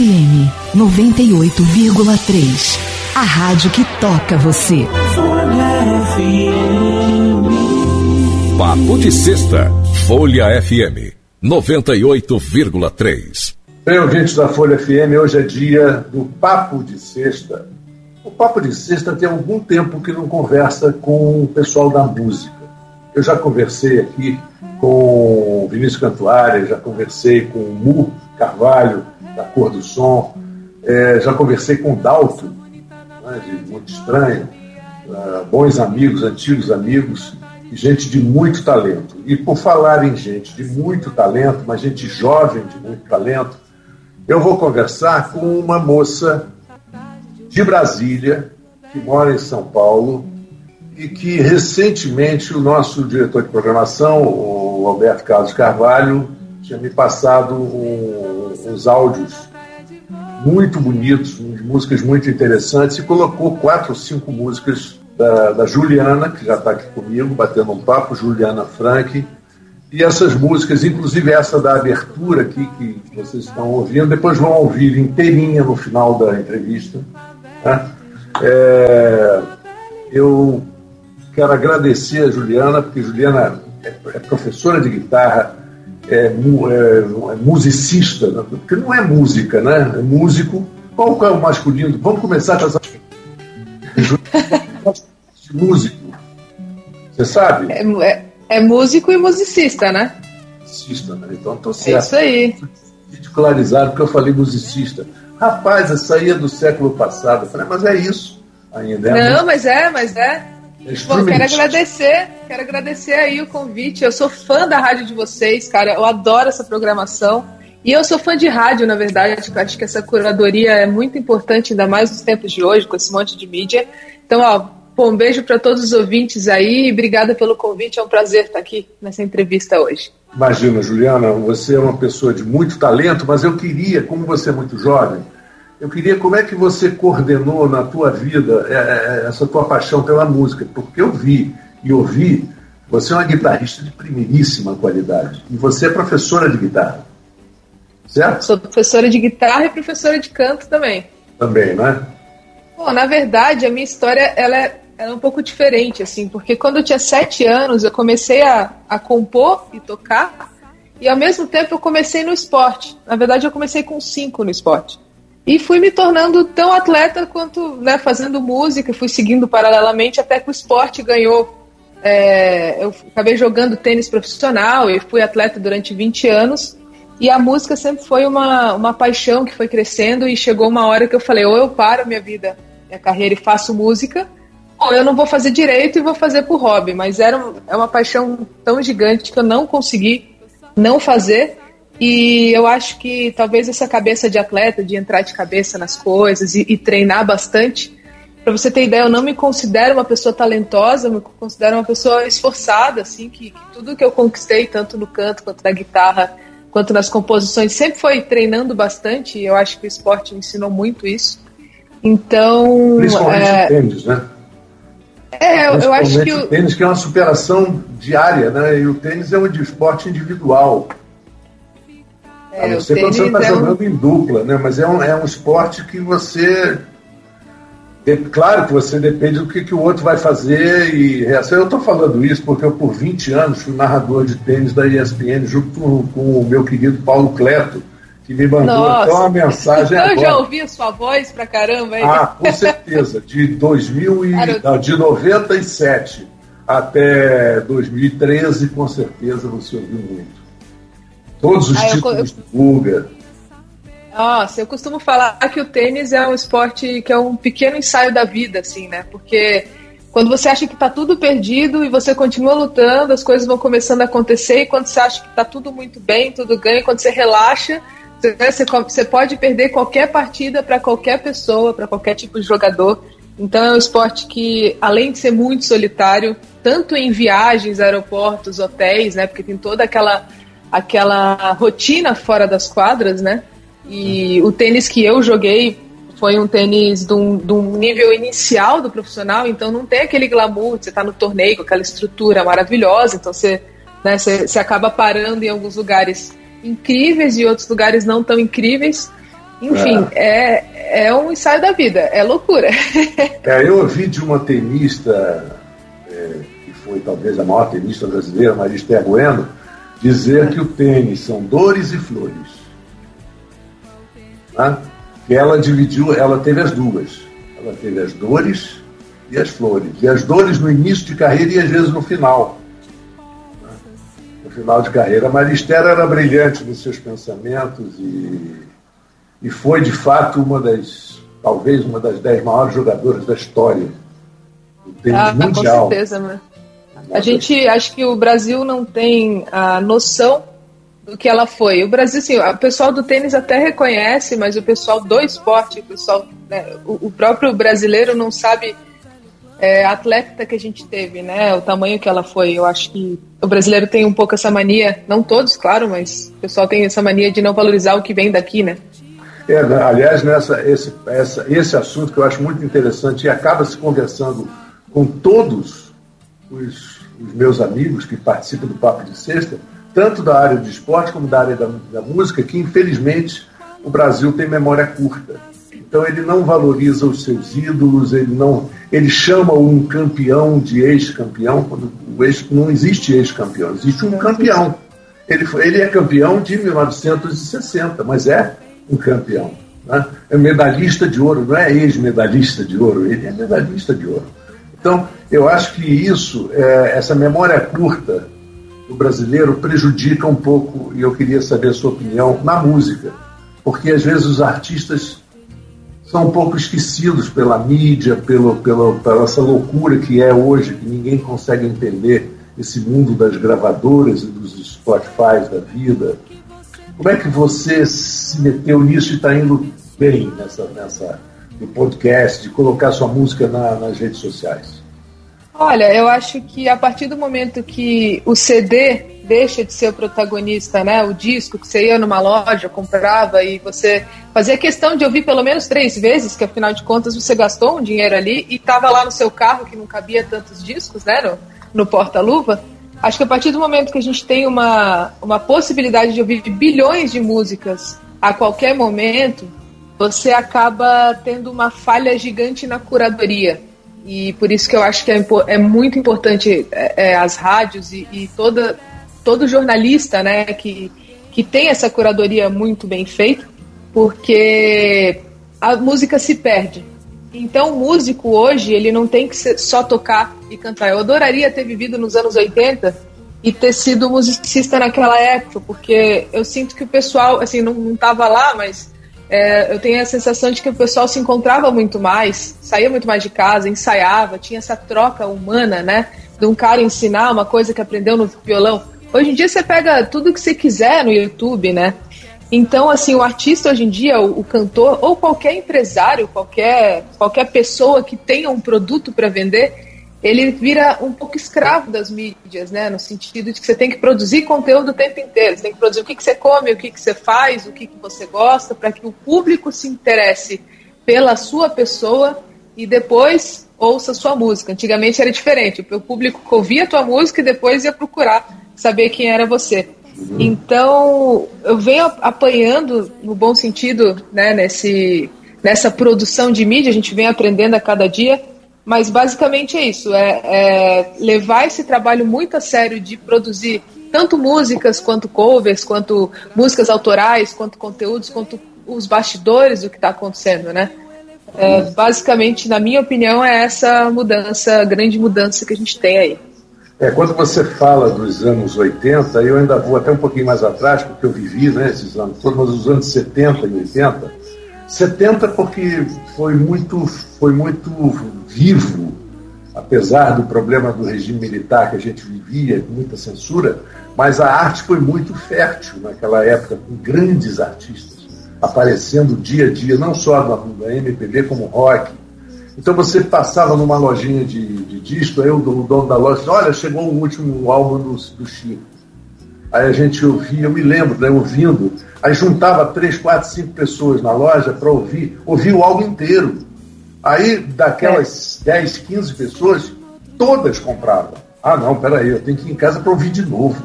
FM 98,3. A rádio que toca você. Folha FM. Papo de Sexta. Folha FM 98,3. Bem, ouvintes da Folha FM, hoje é dia do Papo de Sexta. O Papo de Sexta tem algum tempo que não conversa com o pessoal da música. Eu já conversei aqui com o Vinícius Cantuária, já conversei com o Mu Carvalho, da Cor do Som, é, já conversei com o Dalton, né, de Muito Estranho, uh, bons amigos, antigos amigos, gente de muito talento. E por falar em gente de muito talento, mas gente jovem de muito talento, eu vou conversar com uma moça de Brasília, que mora em São Paulo, e que recentemente o nosso diretor de programação, o Alberto Carlos Carvalho, tinha me passado um, uns áudios muito bonitos, músicas muito interessantes, e colocou quatro ou cinco músicas da, da Juliana, que já está aqui comigo, batendo um papo, Juliana Frank. E essas músicas, inclusive essa da abertura aqui que vocês estão ouvindo, depois vão ouvir inteirinha no final da entrevista. Né? É, eu quero agradecer a Juliana, porque Juliana é, é professora de guitarra, é, é, é musicista, né? porque não é música, né? É músico. Qual é o masculino? Vamos começar com essa. músico. Você sabe? É, é, é, músico e musicista, né? Musicista, né? Então tô certo. É isso aí. Ridicularizado porque eu falei musicista. Rapaz, essa aí é do século passado. Eu falei, mas é isso ainda. É Não, mas é, mas é. Bom, quero agradecer, quero agradecer aí o convite. Eu sou fã da rádio de vocês, cara. Eu adoro essa programação. E eu sou fã de rádio, na verdade. Acho que essa curadoria é muito importante, ainda mais nos tempos de hoje, com esse monte de mídia. Então, ó, Bom, um beijo para todos os ouvintes aí e obrigada pelo convite. É um prazer estar aqui nessa entrevista hoje. Imagina, Juliana, você é uma pessoa de muito talento, mas eu queria, como você é muito jovem, eu queria como é que você coordenou na tua vida é, é, essa tua paixão pela música, porque eu vi e ouvi, você é uma guitarrista de primeiríssima qualidade e você é professora de guitarra, certo? Sou professora de guitarra e professora de canto também. Também, né? Bom, na verdade, a minha história ela é era um pouco diferente, assim, porque quando eu tinha sete anos eu comecei a, a compor e tocar, e ao mesmo tempo eu comecei no esporte. Na verdade, eu comecei com cinco no esporte. E fui me tornando tão atleta quanto, né, fazendo música, fui seguindo paralelamente até que o esporte ganhou. É, eu acabei jogando tênis profissional e fui atleta durante 20 anos. E a música sempre foi uma, uma paixão que foi crescendo e chegou uma hora que eu falei, ou eu paro minha vida, minha carreira e faço música, Bom, eu não vou fazer direito e vou fazer por hobby, mas era é uma paixão tão gigante que eu não consegui não fazer. E eu acho que talvez essa cabeça de atleta, de entrar de cabeça nas coisas e, e treinar bastante. Para você ter ideia, eu não me considero uma pessoa talentosa, eu me considero uma pessoa esforçada, assim, que, que tudo que eu conquistei, tanto no canto quanto na guitarra, quanto nas composições, sempre foi treinando bastante. E eu acho que o esporte me ensinou muito isso. Então. Principalmente é... tênis, né? É, eu, eu acho que o tênis que é uma superação diária, né? E o tênis é um esporte individual. É, a não ser quando você está é jogando um... em dupla, né? Mas é um, é um esporte que você. É claro que você depende do que, que o outro vai fazer e reação. Eu estou falando isso porque eu, por 20 anos, fui narrador de tênis da ESPN junto com, com o meu querido Paulo Cleto que me mandou Nossa. até uma mensagem então, agora. Eu já ouvi a sua voz pra caramba. Aí. Ah, com certeza. De, 2000 e, não, de 97 até 2013, com certeza você ouviu muito. Todos os ah, títulos eu, do Guga. Nossa, eu costumo falar que o tênis é um esporte que é um pequeno ensaio da vida, assim, né? Porque quando você acha que está tudo perdido e você continua lutando, as coisas vão começando a acontecer, e quando você acha que está tudo muito bem, tudo ganha, quando você relaxa, você, você pode perder qualquer partida para qualquer pessoa, para qualquer tipo de jogador. Então é um esporte que, além de ser muito solitário, tanto em viagens, aeroportos, hotéis, né? Porque tem toda aquela, aquela rotina fora das quadras, né? E o tênis que eu joguei foi um tênis de um, de um nível inicial do profissional, então não tem aquele glamour você tá no torneio com aquela estrutura maravilhosa, então você, né, você, você acaba parando em alguns lugares incríveis e outros lugares não tão incríveis. Enfim, é. é, um ensaio da vida, é loucura. É, eu ouvi de uma tenista, é, que foi talvez a maior tenista brasileira, Marista Bueno, dizer que o tênis são dores e flores. Né? Que ela dividiu, ela teve as duas. Ela teve as dores e as flores. E as dores no início de carreira e às vezes no final. Né? No final de carreira. A Maristela era brilhante nos seus pensamentos e, e foi, de fato, uma das, talvez, uma das dez maiores jogadoras da história do tênis ah, mundial. Com certeza, né? A gente acho que o Brasil não tem a noção do que ela foi. O Brasil, sim, o pessoal do tênis até reconhece, mas o pessoal do esporte, o pessoal, né, o, próprio brasileiro não sabe é, a atleta que a gente teve, né? O tamanho que ela foi. Eu acho que o brasileiro tem um pouco essa mania, não todos, claro, mas o pessoal tem essa mania de não valorizar o que vem daqui, né? É, aliás, nessa, esse, essa, esse assunto que eu acho muito interessante e acaba se conversando com todos os, os meus amigos que participam do Papo de Sexta, tanto da área de esporte como da área da, da música, que infelizmente o Brasil tem memória curta. Então ele não valoriza os seus ídolos, ele não, ele chama um campeão de ex-campeão, quando o ex não existe ex-campeão, existe um campeão. Ele, foi, ele é campeão de 1960, mas é um campeão. Né? É medalhista de ouro, não é ex-medalhista de ouro, ele é medalhista de ouro. Então, eu acho que isso, é, essa memória curta do brasileiro prejudica um pouco, e eu queria saber a sua opinião, na música. Porque às vezes os artistas são um pouco esquecidos pela mídia, pelo, pelo, pela essa loucura que é hoje, que ninguém consegue entender esse mundo das gravadoras e dos Spotify da vida. Como é que você se meteu nisso e está indo bem nessa, nessa, no podcast, de colocar sua música na, nas redes sociais? Olha, eu acho que a partir do momento que o CD deixa de ser o protagonista, né? O disco que você ia numa loja, comprava e você fazia questão de ouvir pelo menos três vezes, que afinal de contas você gastou um dinheiro ali e estava lá no seu carro que não cabia tantos discos, né? No, no porta-luva. Acho que a partir do momento que a gente tem uma, uma possibilidade de ouvir bilhões de músicas a qualquer momento, você acaba tendo uma falha gigante na curadoria. E por isso que eu acho que é, é muito importante é, é, as rádios e, e, toda, todo jornalista né, que, que tem essa curadoria muito bem feita, porque a música se perde. Então, o músico hoje, ele não tem que só tocar e cantar. Eu adoraria ter vivido nos anos 80 e ter sido musicista naquela época, porque eu sinto que o pessoal, assim, não estava lá, mas é, eu tenho a sensação de que o pessoal se encontrava muito mais, saía muito mais de casa, ensaiava, tinha essa troca humana, né? De um cara ensinar uma coisa que aprendeu no violão. Hoje em dia você pega tudo que você quiser no YouTube, né? Então, assim, o artista hoje em dia, o, o cantor, ou qualquer empresário, qualquer, qualquer pessoa que tenha um produto para vender, ele vira um pouco escravo das mídias, né? No sentido de que você tem que produzir conteúdo o tempo inteiro. Você tem que produzir o que, que você come, o que, que você faz, o que, que você gosta, para que o público se interesse pela sua pessoa e depois ouça sua música. Antigamente era diferente. O público ouvia a tua música e depois ia procurar saber quem era você. Então, eu venho apanhando, no bom sentido, né, nesse, nessa produção de mídia, a gente vem aprendendo a cada dia mas basicamente é isso: é, é, levar esse trabalho muito a sério de produzir tanto músicas quanto covers, quanto músicas autorais, quanto conteúdos, quanto os bastidores do que está acontecendo, né? É, basicamente, na minha opinião, é essa mudança, grande mudança que a gente tem aí. É, quando você fala dos anos 80, eu ainda vou até um pouquinho mais atrás, porque eu vivi né, esses anos todos, mas os anos 70 e 80, 70 porque foi muito, foi muito vivo, apesar do problema do regime militar que a gente vivia, com muita censura, mas a arte foi muito fértil naquela época, com grandes artistas aparecendo dia a dia, não só da, MPB, como rock. Então você passava numa lojinha de, de disco, aí o, o dono da loja disse, olha, chegou o último álbum do, do Chico. Aí a gente ouvia, eu me lembro, né, ouvindo, aí juntava três, quatro, cinco pessoas na loja para ouvir, ouvir o álbum inteiro. Aí, daquelas é. 10, 15 pessoas, todas compravam. Ah, não, peraí, eu tenho que ir em casa para ouvir de novo.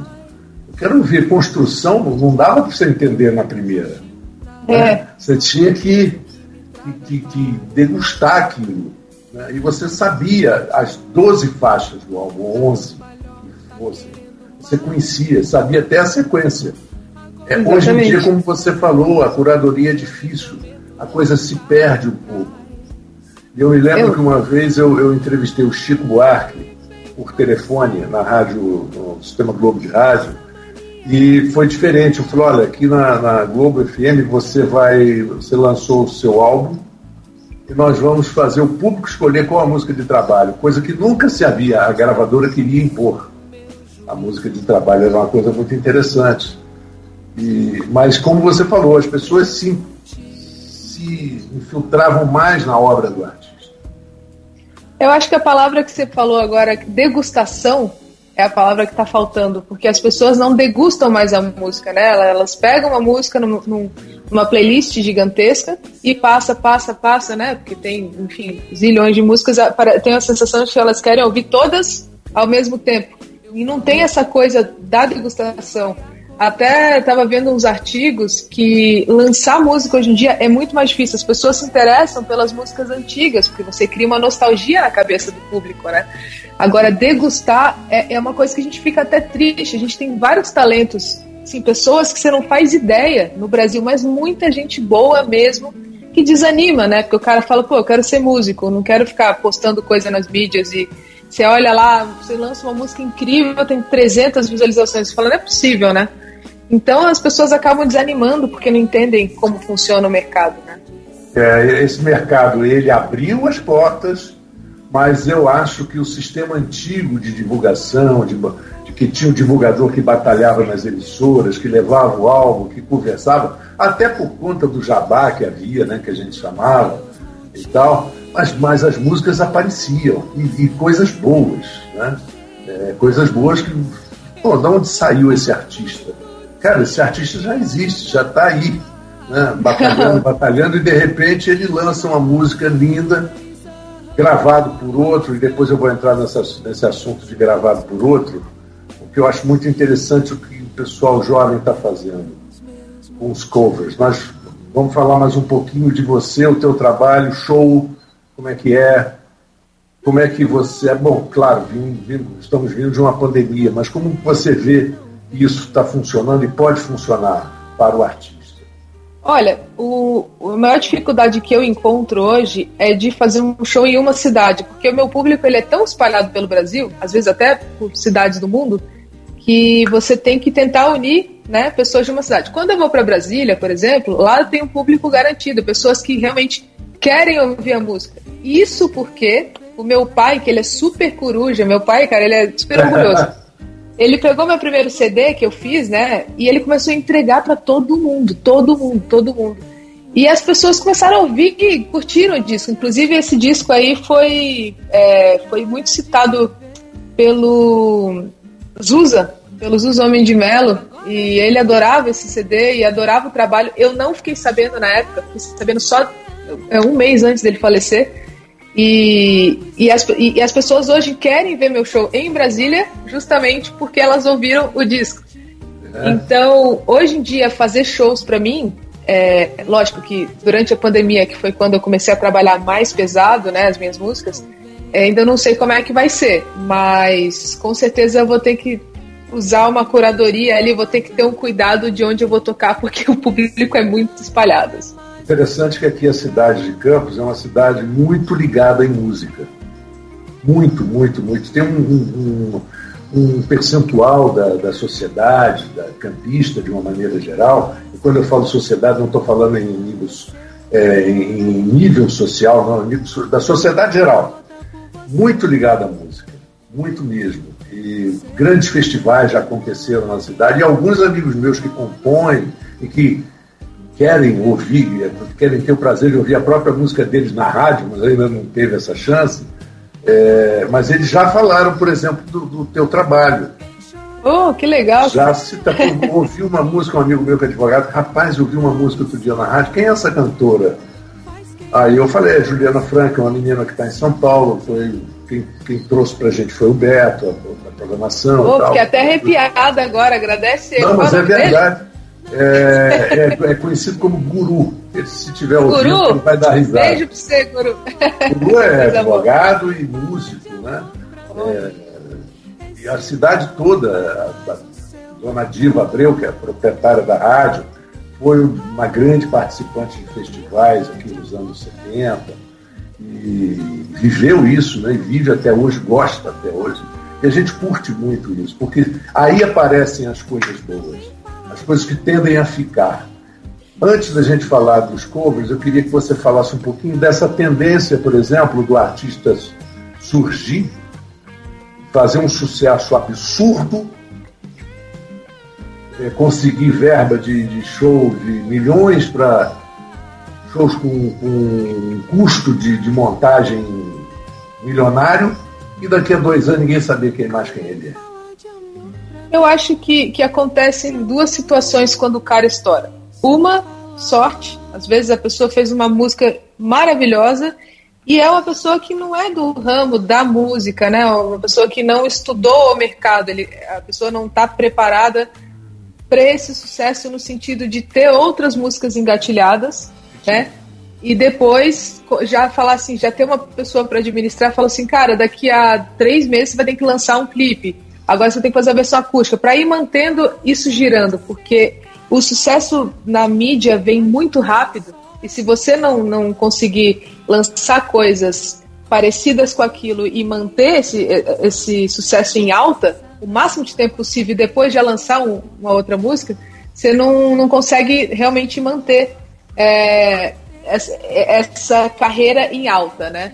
Eu quero ver construção, não dava para você entender na primeira. É. Né? Você tinha que, que, que degustar aquilo. Né? E você sabia as 12 faixas do álbum, 11 que fossem. Você conhecia, sabia até a sequência. É, hoje em dia, como você falou, a curadoria é difícil, a coisa se perde um pouco. Eu me lembro eu... que uma vez eu, eu entrevistei o Chico Buarque por telefone na rádio, no Sistema Globo de Rádio, e foi diferente. Eu falei, olha, aqui na, na Globo FM você vai. Você lançou o seu álbum e nós vamos fazer o público escolher qual a música de trabalho, coisa que nunca se havia, a gravadora queria impor. A música de trabalho era uma coisa muito interessante. E, mas como você falou, as pessoas se, se infiltravam mais na obra do artista. Eu acho que a palavra que você falou agora, degustação, é a palavra que está faltando, porque as pessoas não degustam mais a música, né? Elas pegam uma música num, numa playlist gigantesca e passa, passa, passa, né? Porque tem, enfim, zilhões de músicas, tem a sensação de que elas querem ouvir todas ao mesmo tempo. E não tem essa coisa da degustação. Até estava vendo uns artigos que lançar música hoje em dia é muito mais difícil. As pessoas se interessam pelas músicas antigas, porque você cria uma nostalgia na cabeça do público, né? Agora, degustar é, é uma coisa que a gente fica até triste. A gente tem vários talentos, sim, pessoas que você não faz ideia no Brasil, mas muita gente boa mesmo que desanima, né? Porque o cara fala, pô, eu quero ser músico, não quero ficar postando coisa nas mídias e você olha lá, você lança uma música incrível, tem 300 visualizações, você fala, não é possível, né? Então as pessoas acabam desanimando porque não entendem como funciona o mercado, né? É, esse mercado, ele abriu as portas, mas eu acho que o sistema antigo de divulgação, de, de que tinha o um divulgador que batalhava nas emissoras, que levava o álbum, que conversava, até por conta do jabá que havia, né, que a gente chamava e tal, mas, mas as músicas apareciam, e, e coisas boas, né? É, coisas boas que, pô, de onde saiu esse artista? Cara, esse artista já existe, já está aí, né? batalhando, batalhando, e de repente ele lança uma música linda, gravado por outro, e depois eu vou entrar nessa, nesse assunto de gravado por outro, porque eu acho muito interessante o que o pessoal jovem está fazendo com os covers. Mas vamos falar mais um pouquinho de você, o teu trabalho, show, como é que é, como é que você. É bom, claro, estamos vindo de uma pandemia, mas como você vê isso está funcionando e pode funcionar para o artista? Olha, o, a maior dificuldade que eu encontro hoje é de fazer um show em uma cidade, porque o meu público ele é tão espalhado pelo Brasil, às vezes até por cidades do mundo, que você tem que tentar unir né, pessoas de uma cidade. Quando eu vou para Brasília, por exemplo, lá tem um público garantido, pessoas que realmente querem ouvir a música. Isso porque o meu pai, que ele é super coruja, meu pai, cara, ele é super orgulhoso. Ele pegou meu primeiro CD que eu fiz, né? E ele começou a entregar para todo mundo, todo mundo, todo mundo. E as pessoas começaram a ouvir e curtiram o disco. Inclusive, esse disco aí foi, é, foi muito citado pelo Zusa, pelo Zusa Homem de Melo. E ele adorava esse CD e adorava o trabalho. Eu não fiquei sabendo na época, fiquei sabendo só é, um mês antes dele falecer. E, e, as, e, as pessoas hoje querem ver meu show em Brasília justamente porque elas ouviram o disco. É. Então, hoje em dia, fazer shows para mim, é, lógico que durante a pandemia, que foi quando eu comecei a trabalhar mais pesado, né, as minhas músicas, é, ainda não sei como é que vai ser, mas com certeza eu vou ter que usar uma curadoria ali, vou ter que ter um cuidado de onde eu vou tocar, porque o público é muito espalhado. Interessante que aqui a cidade de Campos é uma cidade muito ligada em música. Muito, muito, muito. Tem um, um, um percentual da, da sociedade, da campista de uma maneira geral, e quando eu falo sociedade, não estou falando em, níveis, é, em nível social, não, nível, da sociedade geral. Muito ligada à música, muito mesmo. E grandes festivais já aconteceram na cidade, e alguns amigos meus que compõem e que querem ouvir, querem ter o prazer de ouvir a própria música deles na rádio, mas ainda não teve essa chance. É, mas eles já falaram, por exemplo, do, do teu trabalho. Oh, que legal! Já tá, ouvi uma música, um amigo meu que é advogado, rapaz, ouvi uma música outro dia na rádio, quem é essa cantora? Aí eu falei, é Juliana Franca, uma menina que está em São Paulo, foi quem, quem trouxe pra gente foi o Beto, a, a programação. Oh, fiquei até arrepiada agora, agradece Não, mas é verdade. É, é, é conhecido como guru. Se tiver ouvindo, Guru? vai dar risada. Beijo pra você, Guru. Guru é advogado e músico, né? É, e a cidade toda, a, a dona Diva Abreu, que é a proprietária da rádio, foi uma grande participante de festivais aqui nos anos 70 e viveu isso, né? E vive até hoje, gosta até hoje. E a gente curte muito isso, porque aí aparecem as coisas boas, as coisas que tendem a ficar. Antes da gente falar dos covers, eu queria que você falasse um pouquinho dessa tendência, por exemplo, do artista surgir, fazer um sucesso absurdo, eh, conseguir verba de, de show de milhões para shows com, com um custo de, de montagem milionário, e daqui a dois anos ninguém saber quem mais quem ele é. Eu acho que, que acontecem duas situações quando o cara estoura. Uma, sorte. Às vezes a pessoa fez uma música maravilhosa e é uma pessoa que não é do ramo da música, né? Uma pessoa que não estudou o mercado. Ele, a pessoa não está preparada para esse sucesso no sentido de ter outras músicas engatilhadas, né? E depois já falar assim, já ter uma pessoa para administrar, fala assim, cara, daqui a três meses você vai ter que lançar um clipe. Agora você tem que fazer a versão acústica para ir mantendo isso girando, porque o sucesso na mídia vem muito rápido e se você não, não conseguir lançar coisas parecidas com aquilo e manter esse, esse sucesso em alta o máximo de tempo possível e depois já lançar um- uma outra música, você não, não consegue realmente manter é, essa, essa carreira em alta, né?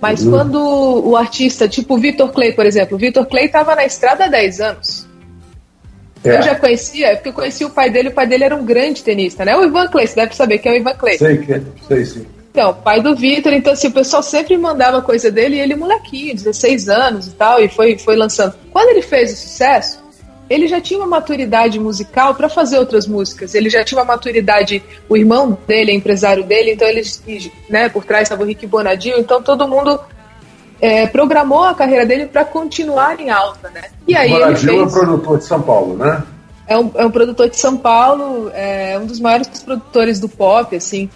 Mas quando o artista, tipo o Vitor Clay, por exemplo, o Vitor Clay estava na estrada há 10 anos. É, Eu já conhecia, porque eu conheci o pai dele, o pai dele era um grande tenista, né? O Ivan Clay, você deve saber quem é o Ivan Clay. sei que sei sim. Então, pai do Vitor, então assim, o pessoal sempre mandava coisa dele e ele molequinho, 16 anos e tal, e foi, foi lançando. Quando ele fez o sucesso, ele já tinha uma maturidade musical para fazer outras músicas. Ele já tinha uma maturidade, o irmão dele é empresário dele, então eles, né, por trás estava o Rick Bonadinho, então todo mundo é, programou a carreira dele para continuar em alta, né? E aí ele Bonadil é fez... produtor de São Paulo, né? É um, é um produtor de São Paulo, é um dos maiores produtores do pop, assim.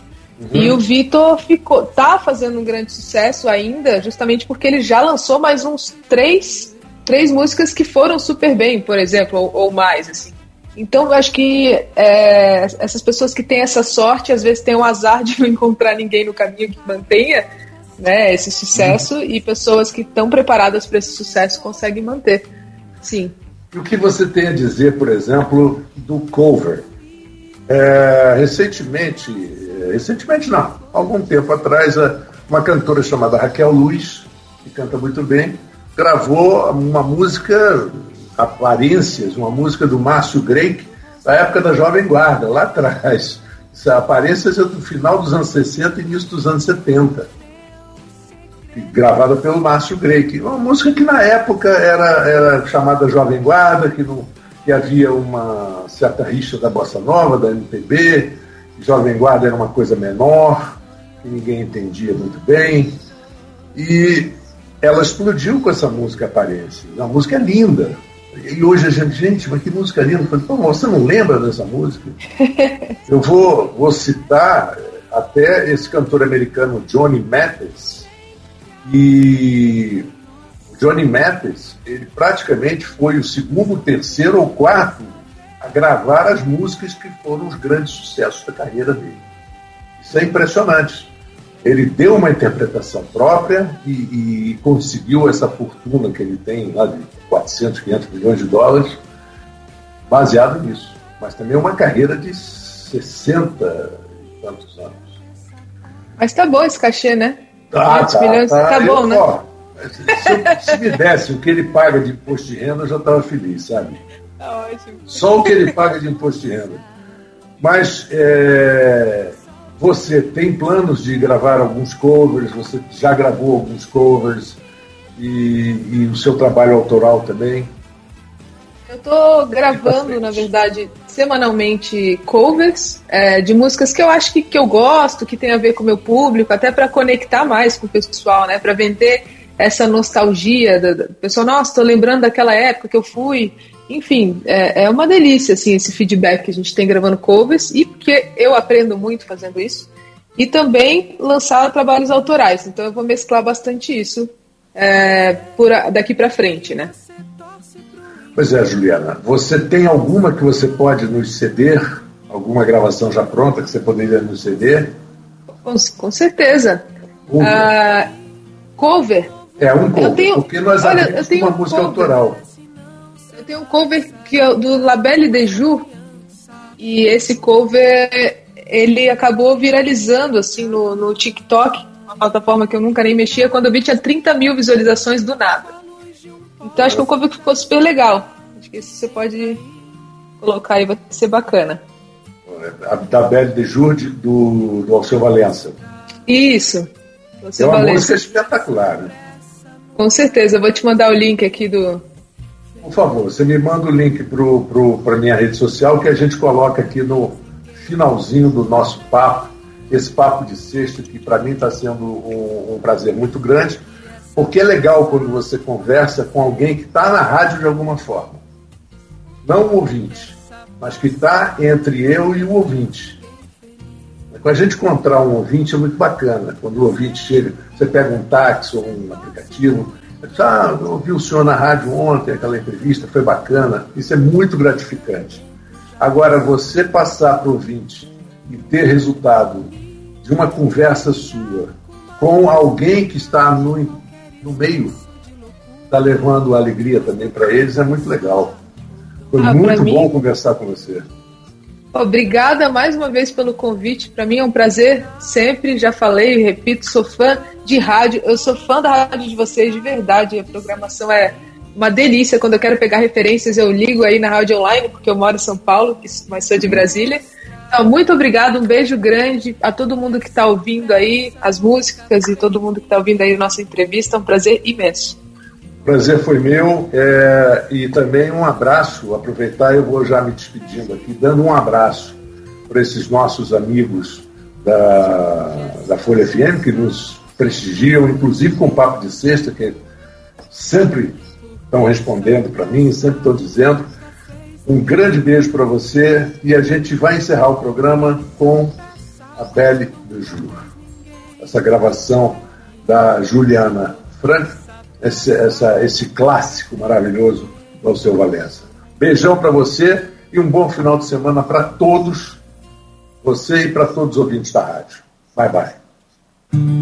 E o Vitor ficou, tá fazendo um grande sucesso ainda, justamente porque ele já lançou mais uns três, três músicas que foram super bem, por exemplo, ou, ou mais, assim. Então, eu acho que é, essas pessoas que têm essa sorte, às vezes têm o azar de não encontrar ninguém no caminho que mantenha né, esse sucesso, e pessoas que estão preparadas para esse sucesso conseguem manter. Sim. E o que você tem a dizer, por exemplo, do cover? É, recentemente, é, recentemente não, algum tempo atrás, a- uma cantora chamada Raquel Luiz, que canta muito bem, gravou uma música, Aparências, uma música do Márcio Greik, da época da Jovem Guarda, lá atrás. Aparências é do final dos anos 60 e início dos anos 70 gravada pelo Márcio Greik. Uma música que na época era, era chamada Jovem Guarda, que, não, que havia uma certa rixa da Bossa Nova, da MPB, Jovem Guarda era uma coisa menor, que ninguém entendia muito bem. E ela explodiu com essa música Aparência. A música é linda. E hoje a gente, gente, mas que música linda. Falei, Pô, você não lembra dessa música? Eu vou, vou citar até esse cantor americano Johnny Mathis, e Johnny Mathis, ele praticamente foi o segundo, terceiro ou quarto a gravar as músicas que foram os grandes sucessos da carreira dele. Isso é impressionante. Ele deu uma interpretação própria e, e conseguiu essa fortuna que ele tem lá de 400, 500 milhões de dólares baseado nisso. Mas também uma carreira de 60 e tantos anos. Mas tá bom esse cachê, né? Tá, 500 milhões, tá Eu, bom, né? ó, se, eu- se me desse o que ele paga de imposto de renda, eu já estava feliz, sabe? Tá ótimo. Só o que ele paga de imposto de renda. Mas é, você tem planos de gravar alguns covers, você já gravou alguns covers e, e o seu trabalho autoral também. Eu tô gravando, na verdade, semanalmente covers é, de músicas que eu acho que, que eu gosto, que tem a ver com o meu público, até para conectar mais com o pessoal, né? Para vender essa nostalgia do, do pessoal. Nossa, tô lembrando daquela época que eu fui enfim, é, é uma delícia assim esse feedback que a gente tem gravando covers e porque eu aprendo muito fazendo isso e também lançar trabalhos autorais. Então eu vou mesclar bastante isso é, por daqui para frente, né? Pois é, Juliana. Você tem alguma que você pode nos ceder? Alguma gravação já pronta que você poderia nos ceder? Com, com certeza. Um uh, cover. É, um cover. Eu tenho, porque nós olha, abrimos eu tenho uma um música cover. autoral. Eu tenho um cover que é do Labelle de Jour. E esse cover ele acabou viralizando assim no, no TikTok, uma plataforma que eu nunca nem mexia. Quando eu vi, tinha 30 mil visualizações do nada. Então acho que é um cover que ficou super legal. Acho que isso você pode colocar aí, vai ser bacana. A da Belle de Jurde do, do Alceu Valença. Isso. Você é uma Valença. música espetacular. Né? Com certeza, eu vou te mandar o link aqui do. Por favor, você me manda o link para minha rede social que a gente coloca aqui no finalzinho do nosso papo. Esse papo de sexta que para mim está sendo um, um prazer muito grande, porque é legal quando você conversa com alguém que está na rádio de alguma forma. Não um ouvinte, mas que está entre eu e o ouvinte. Quando a gente encontrar um ouvinte é muito bacana. Quando o ouvinte chega, você pega um táxi ou um aplicativo, ah, eu ouvi o senhor na rádio ontem, aquela entrevista, foi bacana. Isso é muito gratificante. Agora, você passar para o ouvinte e ter resultado de uma conversa sua com alguém que está no, no meio, está levando alegria também para eles, é muito legal. Foi Ah, muito mim- bom conversar com você. Obrigada mais uma vez pelo convite. Para mim é um prazer sempre. Já falei e repito, sou fã de rádio. Eu sou fã da rádio de vocês de verdade. A programação é uma delícia. Quando eu quero pegar referências, eu ligo aí na rádio online, porque eu moro em São Paulo, mas sou de Brasília. Então, muito obrigado, um beijo grande a todo mundo que está ouvindo aí as músicas e todo mundo que está ouvindo aí a nossa entrevista. É um prazer imenso. Prazer foi meu é, e também um abraço. Aproveitar, eu vou já me despedindo aqui, dando um abraço para esses nossos amigos da, da Folha FM que nos prestigiam, inclusive com o Papo de Sexta, que sempre estão respondendo para mim, sempre estão dizendo. Um grande beijo para você e a gente vai encerrar o programa com a Belle do Jur. Essa gravação da Juliana Frank, esse, essa, esse clássico maravilhoso do Alceu Valença. Beijão para você e um bom final de semana para todos, você e para todos os ouvintes da rádio. Bye, bye.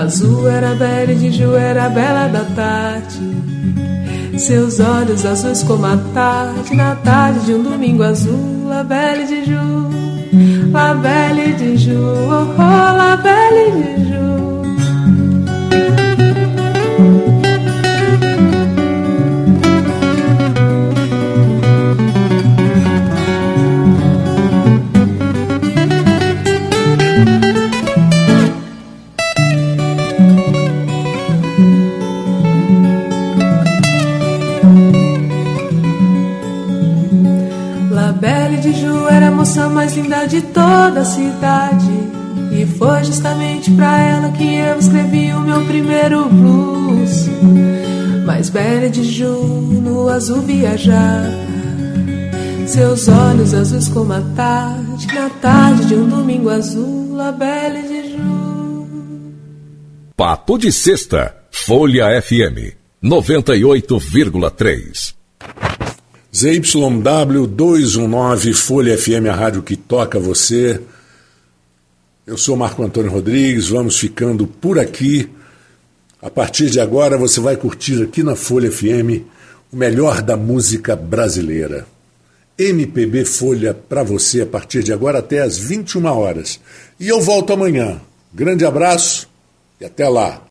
Azul era bela de Ju era bela da tarde. Seus olhos azuis como a tarde, na tarde de um domingo azul. La belle de Ju, la belle de Ju, oh, oh la de Ju. Mais linda de toda a cidade. E foi justamente pra ela que eu escrevi o meu primeiro blues. Mas Belle de Ju no azul viajava. Seus olhos azuis como a tarde, na tarde de um domingo azul. La Belle de Ju. Papo de Sexta, Folha FM 98,3. ZYW 219, Folha FM, a rádio que toca você. Eu sou Marco Antônio Rodrigues, vamos ficando por aqui. A partir de agora você vai curtir aqui na Folha FM o melhor da música brasileira. MPB Folha para você a partir de agora até às 21 horas. E eu volto amanhã. Grande abraço e até lá.